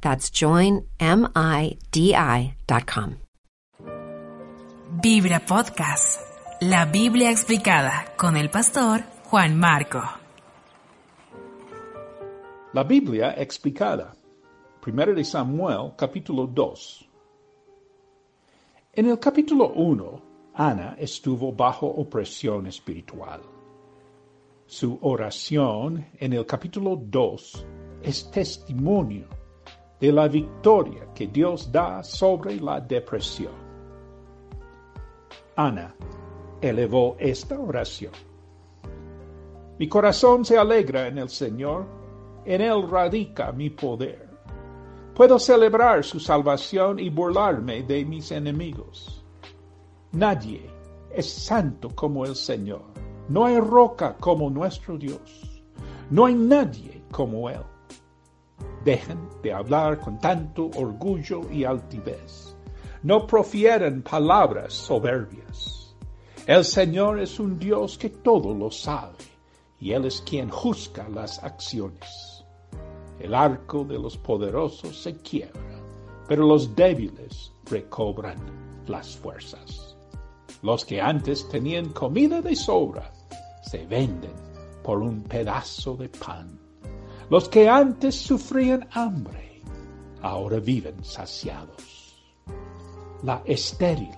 That's joinmidi.com. Vibra Podcast, la Biblia explicada con el pastor Juan Marco. La Biblia explicada. 1 de Samuel, capítulo 2. En el capítulo 1, Ana estuvo bajo opresión espiritual. Su oración en el capítulo 2 es testimonio de la victoria que Dios da sobre la depresión. Ana elevó esta oración. Mi corazón se alegra en el Señor, en Él radica mi poder. Puedo celebrar su salvación y burlarme de mis enemigos. Nadie es santo como el Señor. No hay roca como nuestro Dios. No hay nadie como Él. Dejen de hablar con tanto orgullo y altivez. No profieren palabras soberbias. El Señor es un Dios que todo lo sabe, y Él es quien juzga las acciones. El arco de los poderosos se quiebra, pero los débiles recobran las fuerzas. Los que antes tenían comida de sobra se venden por un pedazo de pan. Los que antes sufrían hambre ahora viven saciados. La estéril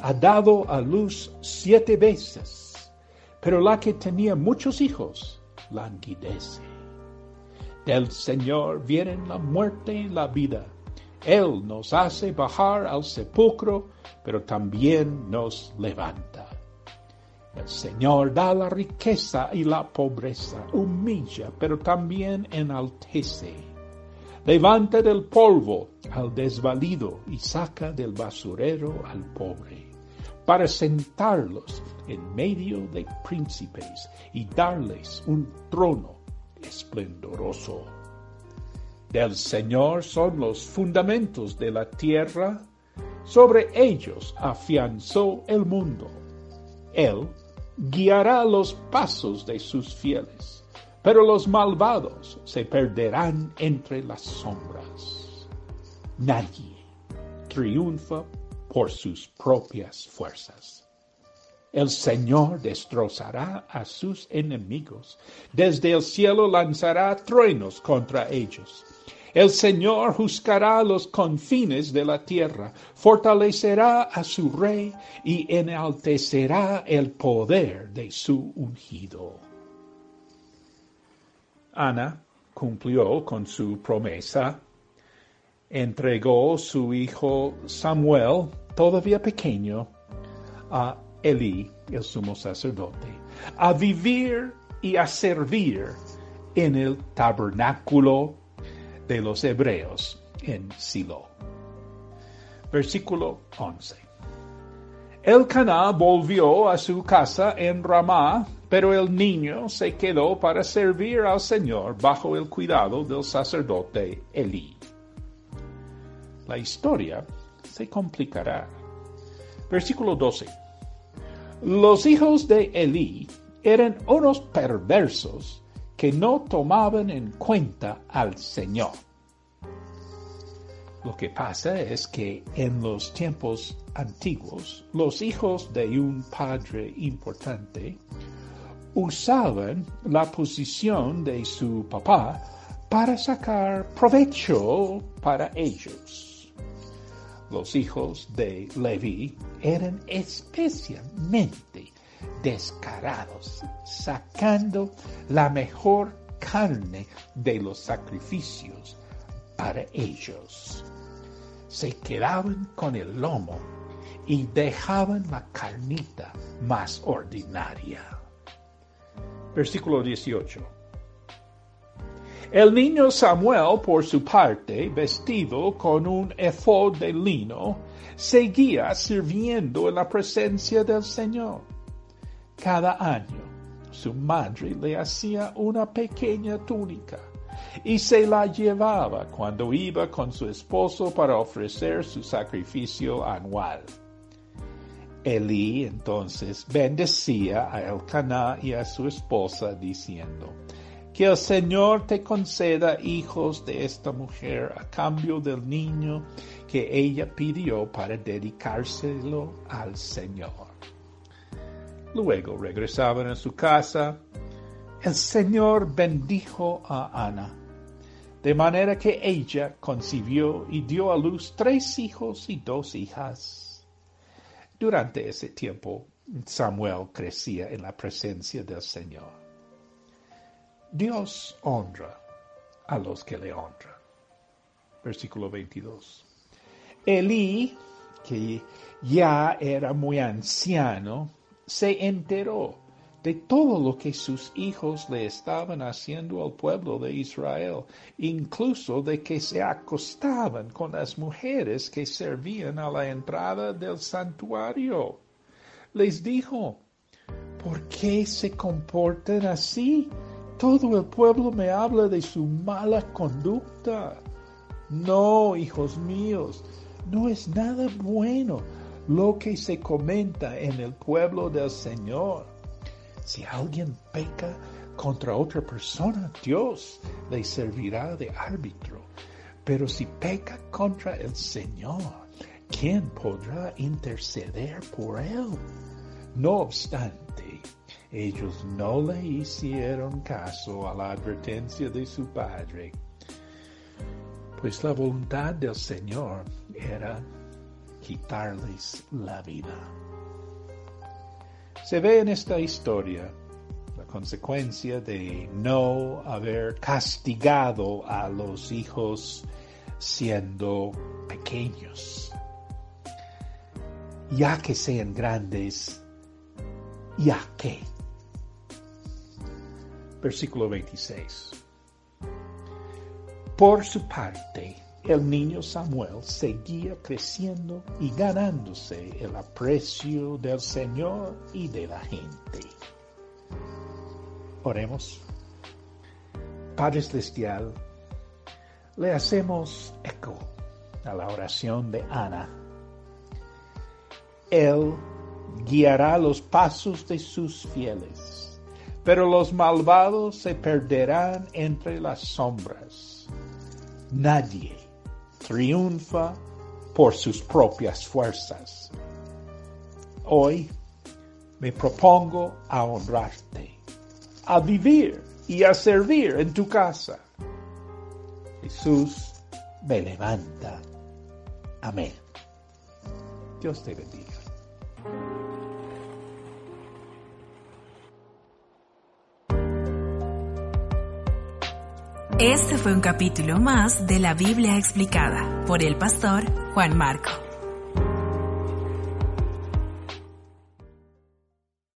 ha dado a luz siete veces, pero la que tenía muchos hijos languidece. Del Señor vienen la muerte y la vida. Él nos hace bajar al sepulcro, pero también nos levanta. El Señor da la riqueza y la pobreza, humilla, pero también enaltece. Levanta del polvo al desvalido y saca del basurero al pobre, para sentarlos en medio de príncipes y darles un trono esplendoroso. Del Señor son los fundamentos de la tierra, sobre ellos afianzó el mundo. Él guiará los pasos de sus fieles, pero los malvados se perderán entre las sombras. Nadie triunfa por sus propias fuerzas. El Señor destrozará a sus enemigos. Desde el cielo lanzará truenos contra ellos. El Señor juzgará los confines de la tierra, fortalecerá a su rey y enaltecerá el poder de su ungido. Ana cumplió con su promesa, entregó su hijo Samuel, todavía pequeño, a Elí, el sumo sacerdote, a vivir y a servir en el tabernáculo de los hebreos en Silo. Versículo 11. El Caná volvió a su casa en Ramá, pero el niño se quedó para servir al Señor bajo el cuidado del sacerdote Elí. La historia se complicará. Versículo 12. Los hijos de Elí eran unos perversos que no tomaban en cuenta al Señor. Lo que pasa es que en los tiempos antiguos, los hijos de un padre importante usaban la posición de su papá para sacar provecho para ellos. Los hijos de Leví eran especialmente descarados, sacando la mejor carne de los sacrificios para ellos. Se quedaban con el lomo y dejaban la carnita más ordinaria. Versículo 18. El niño Samuel, por su parte, vestido con un efod de lino, seguía sirviendo en la presencia del Señor. Cada año su madre le hacía una pequeña túnica y se la llevaba cuando iba con su esposo para ofrecer su sacrificio anual. Elí entonces bendecía a Elcaná y a su esposa diciendo, que el Señor te conceda hijos de esta mujer a cambio del niño que ella pidió para dedicárselo al Señor. Luego regresaban a su casa. El Señor bendijo a Ana, de manera que ella concibió y dio a luz tres hijos y dos hijas. Durante ese tiempo, Samuel crecía en la presencia del Señor. Dios honra a los que le honran. Versículo 22. Elí, que ya era muy anciano, se enteró de todo lo que sus hijos le estaban haciendo al pueblo de Israel, incluso de que se acostaban con las mujeres que servían a la entrada del santuario. Les dijo, ¿por qué se comportan así? Todo el pueblo me habla de su mala conducta. No, hijos míos, no es nada bueno lo que se comenta en el pueblo del Señor. Si alguien peca contra otra persona, Dios le servirá de árbitro. Pero si peca contra el Señor, ¿quién podrá interceder por él? No obstante, ellos no le hicieron caso a la advertencia de su padre, pues la voluntad del Señor era quitarles la vida. Se ve en esta historia la consecuencia de no haber castigado a los hijos siendo pequeños. Ya que sean grandes, ya que versículo 26. Por su parte, el niño Samuel seguía creciendo y ganándose el aprecio del Señor y de la gente. Oremos. Padre Celestial, le hacemos eco a la oración de Ana. Él guiará los pasos de sus fieles pero los malvados se perderán entre las sombras. Nadie triunfa por sus propias fuerzas. Hoy me propongo a honrarte, a vivir y a servir en tu casa. Jesús me levanta. Amén. Dios te bendiga. Este fue un capítulo más de la Biblia explicada por el pastor Juan Marco.